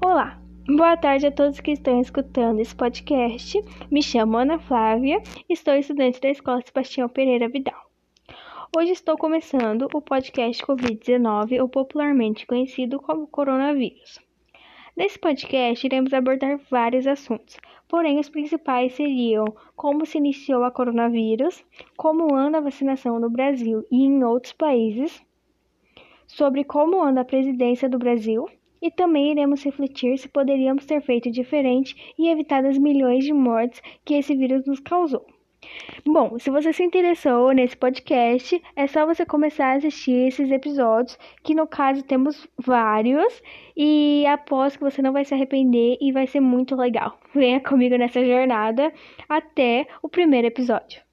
Olá, boa tarde a todos que estão escutando esse podcast. Me chamo Ana Flávia, estou estudante da Escola Sebastião Pereira Vidal. Hoje estou começando o podcast Covid-19, ou popularmente conhecido como coronavírus. Nesse podcast, iremos abordar vários assuntos, porém os principais seriam como se iniciou a coronavírus, como anda a vacinação no Brasil e em outros países, sobre como anda a presidência do Brasil e também iremos refletir se poderíamos ter feito diferente e evitado as milhões de mortes que esse vírus nos causou. Bom, se você se interessou nesse podcast, é só você começar a assistir esses episódios, que no caso temos vários, e aposto que você não vai se arrepender e vai ser muito legal. Venha comigo nessa jornada até o primeiro episódio.